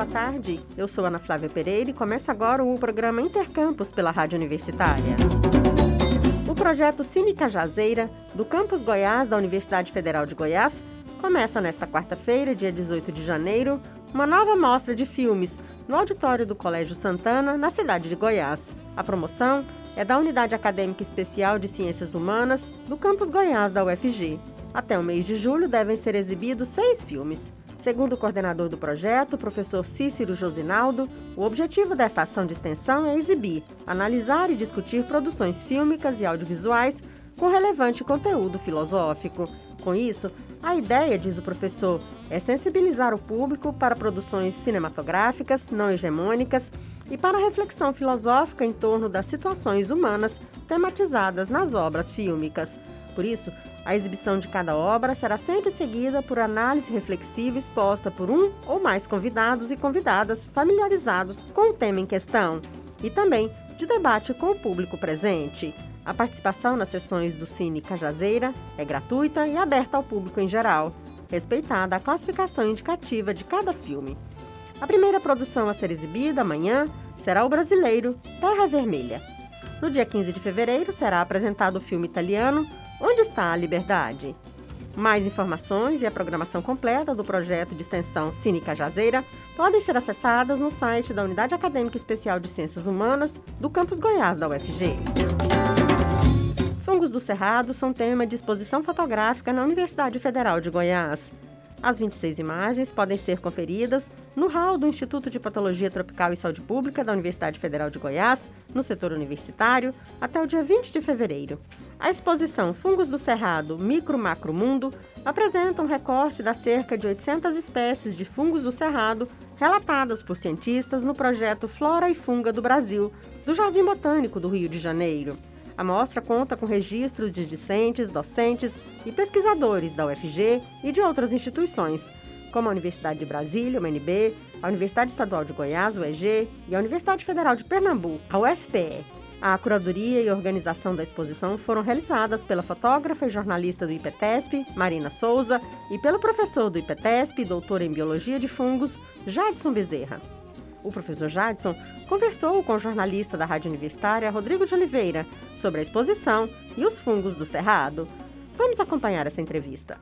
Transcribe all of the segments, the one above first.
boa tarde. Eu sou Ana Flávia Pereira e começa agora o programa Intercampus pela Rádio Universitária. O projeto Cine Cajazeira, do Campus Goiás da Universidade Federal de Goiás, começa nesta quarta-feira, dia 18 de janeiro, uma nova mostra de filmes no auditório do Colégio Santana, na cidade de Goiás. A promoção é da Unidade Acadêmica Especial de Ciências Humanas do Campus Goiás da UFG. Até o mês de julho devem ser exibidos seis filmes. Segundo o coordenador do projeto, professor Cícero Josinaldo, o objetivo desta ação de extensão é exibir, analisar e discutir produções fílmicas e audiovisuais com relevante conteúdo filosófico. Com isso, a ideia, diz o professor, é sensibilizar o público para produções cinematográficas não hegemônicas e para a reflexão filosófica em torno das situações humanas tematizadas nas obras fílmicas. Por isso, a exibição de cada obra será sempre seguida por análise reflexiva exposta por um ou mais convidados e convidadas familiarizados com o tema em questão e também de debate com o público presente. A participação nas sessões do Cine Cajazeira é gratuita e aberta ao público em geral, respeitada a classificação indicativa de cada filme. A primeira produção a ser exibida amanhã será o brasileiro Terra Vermelha. No dia 15 de fevereiro será apresentado o filme italiano Onde está a Liberdade? Mais informações e a programação completa do projeto de extensão Cine Cajazeira podem ser acessadas no site da Unidade Acadêmica Especial de Ciências Humanas do Campus Goiás da UFG. Fungos do Cerrado são tema de exposição fotográfica na Universidade Federal de Goiás. As 26 imagens podem ser conferidas no hall do Instituto de Patologia Tropical e Saúde Pública da Universidade Federal de Goiás, no setor universitário, até o dia 20 de fevereiro. A exposição Fungos do Cerrado Micro Macro Mundo apresenta um recorte das cerca de 800 espécies de fungos do cerrado relatadas por cientistas no projeto Flora e Funga do Brasil, do Jardim Botânico do Rio de Janeiro. A mostra conta com registros de discentes, docentes e pesquisadores da UFG e de outras instituições, como a Universidade de Brasília, UNB, a Universidade Estadual de Goiás, UEG, e a Universidade Federal de Pernambuco, a UFPE. A curadoria e organização da exposição foram realizadas pela fotógrafa e jornalista do IPTESP, Marina Souza, e pelo professor do IPTESP, doutor em Biologia de Fungos, Jadson Bezerra. O professor Jadson conversou com o jornalista da Rádio Universitária, Rodrigo de Oliveira, sobre a exposição e os fungos do Cerrado. Vamos acompanhar essa entrevista.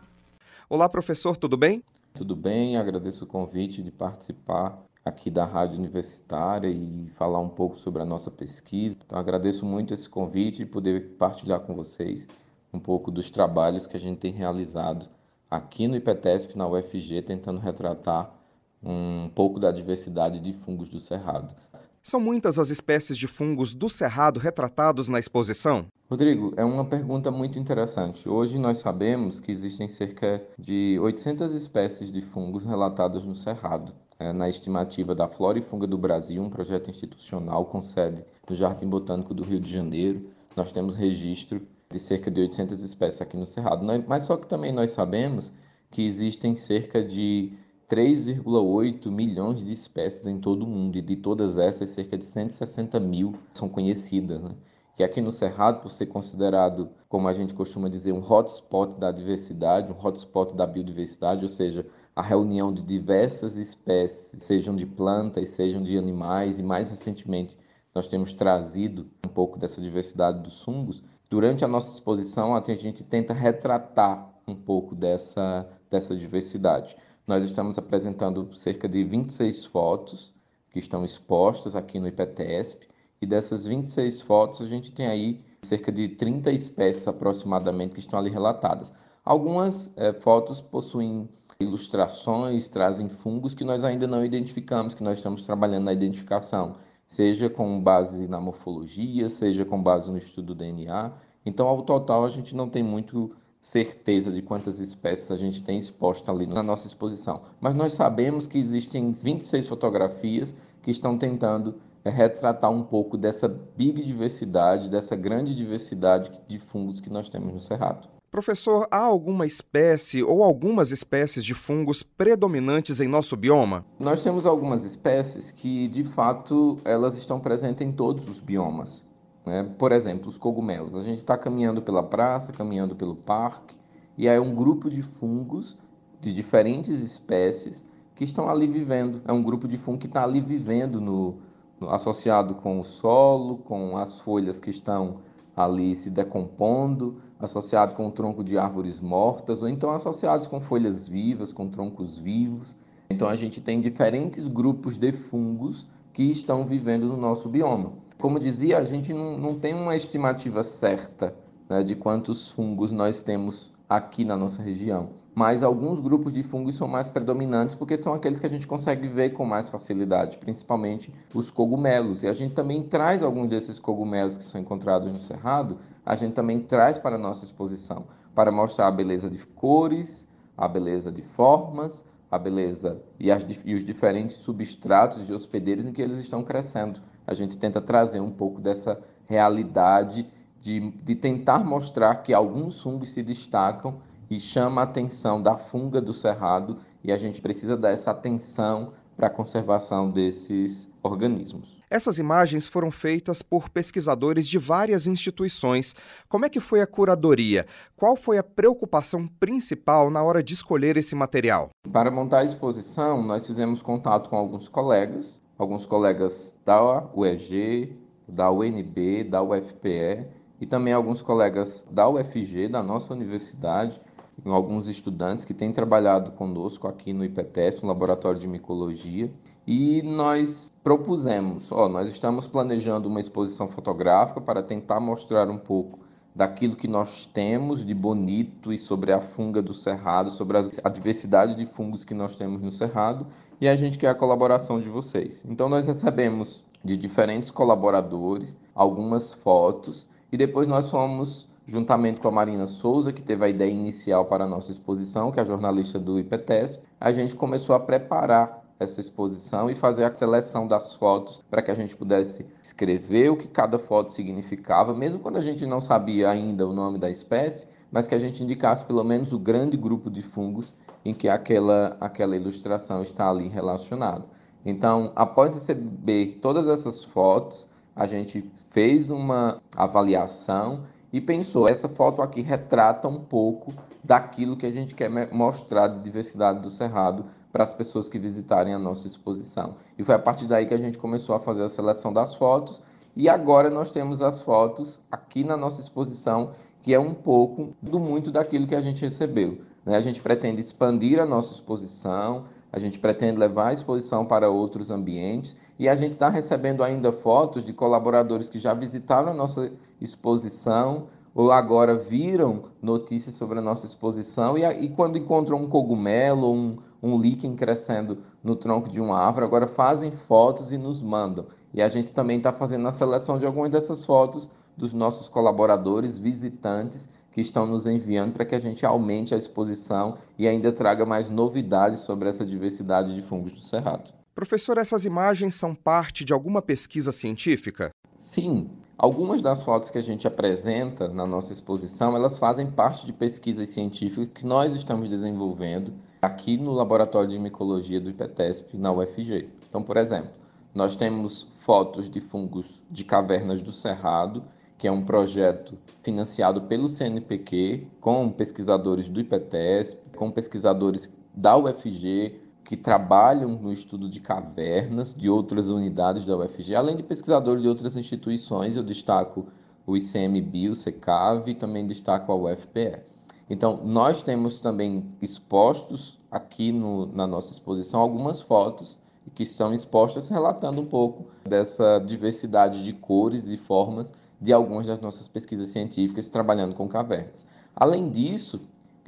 Olá, professor, tudo bem? Tudo bem, agradeço o convite de participar aqui da Rádio Universitária e falar um pouco sobre a nossa pesquisa. Então, agradeço muito esse convite e poder partilhar com vocês um pouco dos trabalhos que a gente tem realizado aqui no IPTESP, na UFG, tentando retratar um pouco da diversidade de fungos do cerrado. São muitas as espécies de fungos do cerrado retratados na exposição? Rodrigo, é uma pergunta muito interessante. Hoje nós sabemos que existem cerca de 800 espécies de fungos relatadas no cerrado. É, na estimativa da Flora e Funga do Brasil, um projeto institucional com sede no Jardim Botânico do Rio de Janeiro, nós temos registro de cerca de 800 espécies aqui no cerrado. Mas só que também nós sabemos que existem cerca de 3,8 milhões de espécies em todo o mundo e de todas essas, cerca de 160 mil são conhecidas. Né? E aqui no Cerrado, por ser considerado, como a gente costuma dizer, um hotspot da diversidade, um hotspot da biodiversidade, ou seja, a reunião de diversas espécies, sejam de plantas, sejam de animais, e mais recentemente nós temos trazido um pouco dessa diversidade dos fungos. Durante a nossa exposição, a gente tenta retratar um pouco dessa, dessa diversidade. Nós estamos apresentando cerca de 26 fotos que estão expostas aqui no IPTESP, e dessas 26 fotos a gente tem aí cerca de 30 espécies aproximadamente que estão ali relatadas. Algumas é, fotos possuem ilustrações, trazem fungos que nós ainda não identificamos, que nós estamos trabalhando na identificação, seja com base na morfologia, seja com base no estudo do DNA. Então, ao total, a gente não tem muito certeza de quantas espécies a gente tem exposta ali na nossa exposição. Mas nós sabemos que existem 26 fotografias que estão tentando é, retratar um pouco dessa big diversidade, dessa grande diversidade de fungos que nós temos no Cerrado. Professor, há alguma espécie ou algumas espécies de fungos predominantes em nosso bioma? Nós temos algumas espécies que, de fato, elas estão presentes em todos os biomas. Né? Por exemplo, os cogumelos. A gente está caminhando pela praça, caminhando pelo parque, e aí um grupo de fungos de diferentes espécies que estão ali vivendo. É um grupo de fungos que está ali vivendo no, no, associado com o solo, com as folhas que estão ali se decompondo, associado com o tronco de árvores mortas, ou então associados com folhas vivas, com troncos vivos. Então a gente tem diferentes grupos de fungos que estão vivendo no nosso bioma. Como dizia, a gente não, não tem uma estimativa certa né, de quantos fungos nós temos aqui na nossa região. Mas alguns grupos de fungos são mais predominantes porque são aqueles que a gente consegue ver com mais facilidade, principalmente os cogumelos. E a gente também traz alguns desses cogumelos que são encontrados no cerrado, a gente também traz para a nossa exposição, para mostrar a beleza de cores, a beleza de formas, a beleza e, as, e os diferentes substratos de hospedeiros em que eles estão crescendo. A gente tenta trazer um pouco dessa realidade de, de tentar mostrar que alguns fungos se destacam e chama a atenção da funga do cerrado e a gente precisa dar essa atenção para a conservação desses organismos. Essas imagens foram feitas por pesquisadores de várias instituições. Como é que foi a curadoria? Qual foi a preocupação principal na hora de escolher esse material? Para montar a exposição, nós fizemos contato com alguns colegas, alguns colegas da UEG, da UNB, da UFPE e também alguns colegas da UFG, da nossa universidade, alguns estudantes que têm trabalhado conosco aqui no IPTES, no Laboratório de Micologia, e nós propusemos, ó, nós estamos planejando uma exposição fotográfica para tentar mostrar um pouco daquilo que nós temos de bonito e sobre a funga do cerrado, sobre a diversidade de fungos que nós temos no cerrado, e a gente quer a colaboração de vocês. Então nós recebemos de diferentes colaboradores algumas fotos e depois nós fomos juntamente com a Marina Souza, que teve a ideia inicial para a nossa exposição, que é a jornalista do IPTESP, a gente começou a preparar essa exposição e fazer a seleção das fotos para que a gente pudesse escrever o que cada foto significava, mesmo quando a gente não sabia ainda o nome da espécie, mas que a gente indicasse pelo menos o grande grupo de fungos em que aquela, aquela ilustração está ali relacionada. Então, após receber todas essas fotos, a gente fez uma avaliação e pensou: essa foto aqui retrata um pouco daquilo que a gente quer mostrar de diversidade do Cerrado para as pessoas que visitarem a nossa exposição. E foi a partir daí que a gente começou a fazer a seleção das fotos e agora nós temos as fotos aqui na nossa exposição, que é um pouco do muito daquilo que a gente recebeu. Né? A gente pretende expandir a nossa exposição, a gente pretende levar a exposição para outros ambientes e a gente está recebendo ainda fotos de colaboradores que já visitaram a nossa exposição ou agora viram notícias sobre a nossa exposição e, e quando encontram um cogumelo, um, um líquen crescendo no tronco de uma árvore, agora fazem fotos e nos mandam. E a gente também está fazendo a seleção de algumas dessas fotos dos nossos colaboradores, visitantes, que estão nos enviando para que a gente aumente a exposição e ainda traga mais novidades sobre essa diversidade de fungos do Cerrado. Professor, essas imagens são parte de alguma pesquisa científica? Sim. Algumas das fotos que a gente apresenta na nossa exposição, elas fazem parte de pesquisas científicas que nós estamos desenvolvendo aqui no Laboratório de Micologia do IPTESP, na UFG. Então, por exemplo, nós temos fotos de fungos de cavernas do Cerrado que é um projeto financiado pelo CNPq, com pesquisadores do IPTESP, com pesquisadores da UFG, que trabalham no estudo de cavernas de outras unidades da UFG, além de pesquisadores de outras instituições, eu destaco o ICMBio, o SECAV e também destaco a UFPE. Então, nós temos também expostos aqui no, na nossa exposição algumas fotos que estão expostas relatando um pouco dessa diversidade de cores e formas de algumas das nossas pesquisas científicas trabalhando com cavernas. Além disso,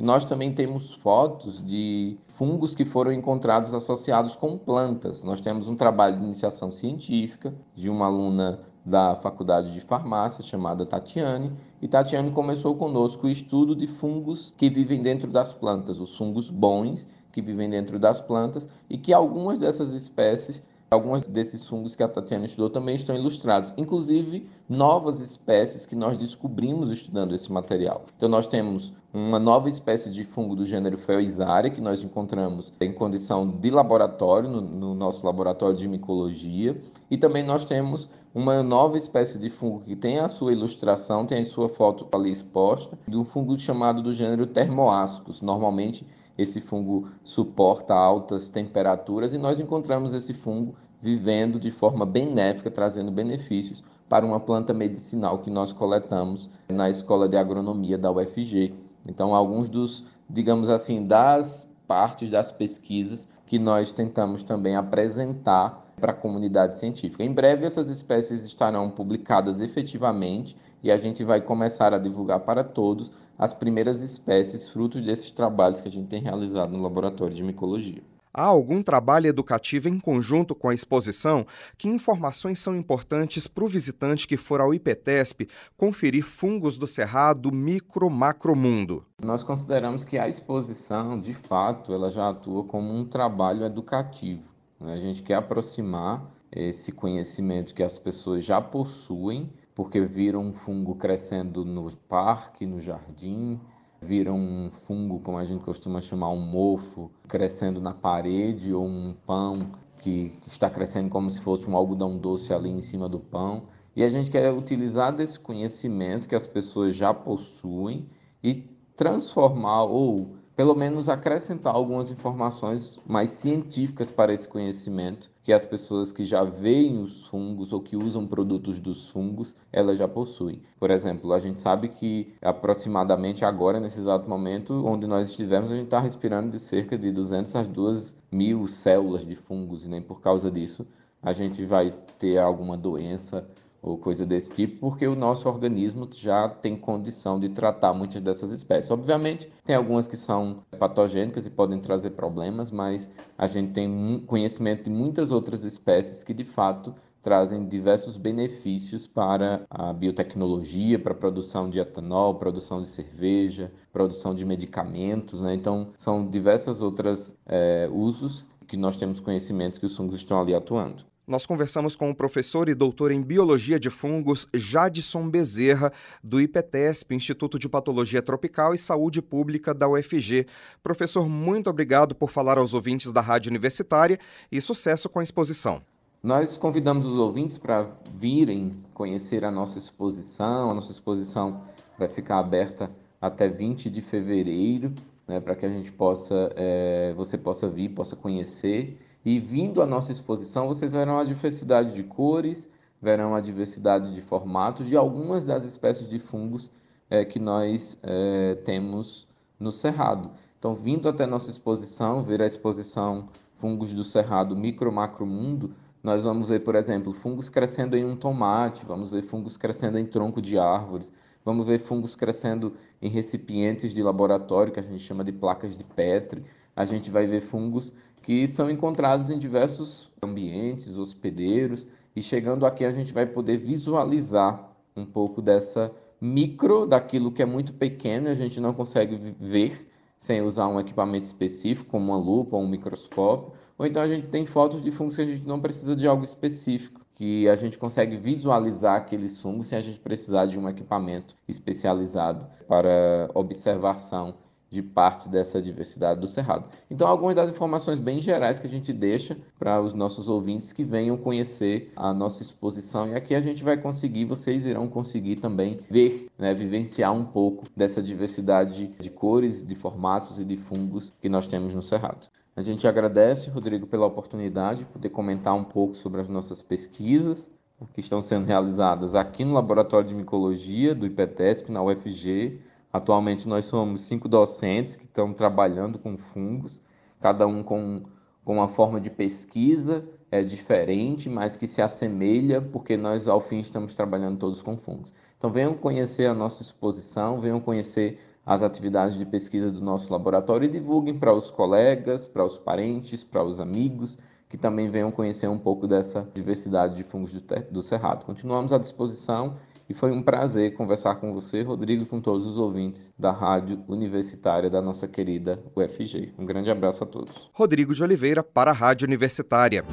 nós também temos fotos de fungos que foram encontrados associados com plantas. Nós temos um trabalho de iniciação científica de uma aluna da Faculdade de Farmácia chamada Tatiane, e Tatiane começou conosco o estudo de fungos que vivem dentro das plantas, os fungos bons que vivem dentro das plantas e que algumas dessas espécies Alguns desses fungos que a Tatiana estudou também estão ilustrados, inclusive novas espécies que nós descobrimos estudando esse material. Então, nós temos uma nova espécie de fungo do gênero Feoisaria, que nós encontramos em condição de laboratório, no, no nosso laboratório de micologia, e também nós temos uma nova espécie de fungo que tem a sua ilustração, tem a sua foto ali exposta, de um fungo chamado do gênero Thermoascus, normalmente esse fungo suporta altas temperaturas e nós encontramos esse fungo vivendo de forma benéfica, trazendo benefícios para uma planta medicinal que nós coletamos na Escola de Agronomia da UFG. Então, alguns dos, digamos assim, das partes das pesquisas que nós tentamos também apresentar para a comunidade científica. Em breve, essas espécies estarão publicadas efetivamente e a gente vai começar a divulgar para todos as primeiras espécies frutos desses trabalhos que a gente tem realizado no laboratório de micologia. Há algum trabalho educativo em conjunto com a exposição? Que informações são importantes para o visitante que for ao IPTESP conferir fungos do cerrado micro macro mundo? Nós consideramos que a exposição, de fato, ela já atua como um trabalho educativo. Né? A gente quer aproximar esse conhecimento que as pessoas já possuem, porque viram um fungo crescendo no parque, no jardim, viram um fungo, como a gente costuma chamar, um mofo, crescendo na parede, ou um pão que está crescendo como se fosse um algodão doce ali em cima do pão. E a gente quer utilizar desse conhecimento que as pessoas já possuem e transformar ou pelo menos acrescentar algumas informações mais científicas para esse conhecimento que as pessoas que já veem os fungos ou que usam produtos dos fungos, elas já possuem. Por exemplo, a gente sabe que aproximadamente agora, nesse exato momento, onde nós estivemos, a gente está respirando de cerca de 200 a 2 mil células de fungos, e nem por causa disso a gente vai ter alguma doença ou coisa desse tipo, porque o nosso organismo já tem condição de tratar muitas dessas espécies. Obviamente, tem algumas que são patogênicas e podem trazer problemas, mas a gente tem conhecimento de muitas outras espécies que de fato trazem diversos benefícios para a biotecnologia, para a produção de etanol, produção de cerveja, produção de medicamentos. Né? Então, são diversas outras é, usos que nós temos conhecimento que os fungos estão ali atuando. Nós conversamos com o professor e doutor em Biologia de Fungos Jadson Bezerra, do IPTESP, Instituto de Patologia Tropical e Saúde Pública da UFG. Professor, muito obrigado por falar aos ouvintes da Rádio Universitária e sucesso com a exposição. Nós convidamos os ouvintes para virem conhecer a nossa exposição. A nossa exposição vai ficar aberta até 20 de fevereiro, né, para que a gente possa, é, você possa vir, possa conhecer e vindo à nossa exposição, vocês verão a diversidade de cores, verão a diversidade de formatos de algumas das espécies de fungos é, que nós é, temos no Cerrado. Então, vindo até nossa exposição, ver a exposição Fungos do Cerrado Micro Macro Mundo, nós vamos ver, por exemplo, fungos crescendo em um tomate, vamos ver fungos crescendo em tronco de árvores, vamos ver fungos crescendo em recipientes de laboratório, que a gente chama de placas de Petri, a gente vai ver fungos que são encontrados em diversos ambientes hospedeiros e chegando aqui a gente vai poder visualizar um pouco dessa micro daquilo que é muito pequeno e a gente não consegue ver sem usar um equipamento específico como uma lupa ou um microscópio ou então a gente tem fotos de fungos que a gente não precisa de algo específico que a gente consegue visualizar aqueles fungos sem a gente precisar de um equipamento especializado para observação de parte dessa diversidade do Cerrado. Então, algumas das informações bem gerais que a gente deixa para os nossos ouvintes que venham conhecer a nossa exposição e aqui a gente vai conseguir, vocês irão conseguir também ver, né, vivenciar um pouco dessa diversidade de cores, de formatos e de fungos que nós temos no Cerrado. A gente agradece, Rodrigo, pela oportunidade de poder comentar um pouco sobre as nossas pesquisas que estão sendo realizadas aqui no Laboratório de Micologia do IPTESP, na UFG, Atualmente nós somos cinco docentes que estão trabalhando com fungos, cada um com, com uma forma de pesquisa é diferente, mas que se assemelha, porque nós ao fim estamos trabalhando todos com fungos. Então venham conhecer a nossa exposição, venham conhecer as atividades de pesquisa do nosso laboratório e divulguem para os colegas, para os parentes, para os amigos, que também venham conhecer um pouco dessa diversidade de fungos do, do Cerrado. Continuamos à disposição e foi um prazer conversar com você, Rodrigo, e com todos os ouvintes da Rádio Universitária da nossa querida UFG. Um grande abraço a todos. Rodrigo de Oliveira para a Rádio Universitária.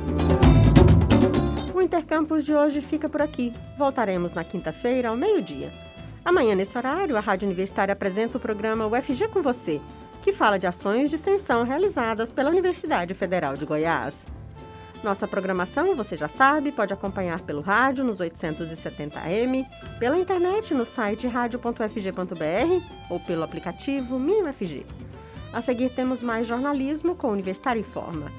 O Intercampus de hoje fica por aqui. Voltaremos na quinta-feira, ao meio-dia. Amanhã, nesse horário, a Rádio Universitária apresenta o programa UFG com você, que fala de ações de extensão realizadas pela Universidade Federal de Goiás. Nossa programação, você já sabe, pode acompanhar pelo rádio nos 870m, pela internet no site radio.fg.br ou pelo aplicativo MinUFG. A seguir temos mais jornalismo com Universitário Informa.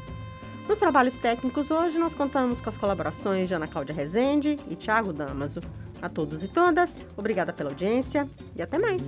Nos trabalhos técnicos hoje nós contamos com as colaborações de Ana Cláudia Rezende e Tiago Damaso. A todos e todas, obrigada pela audiência e até mais.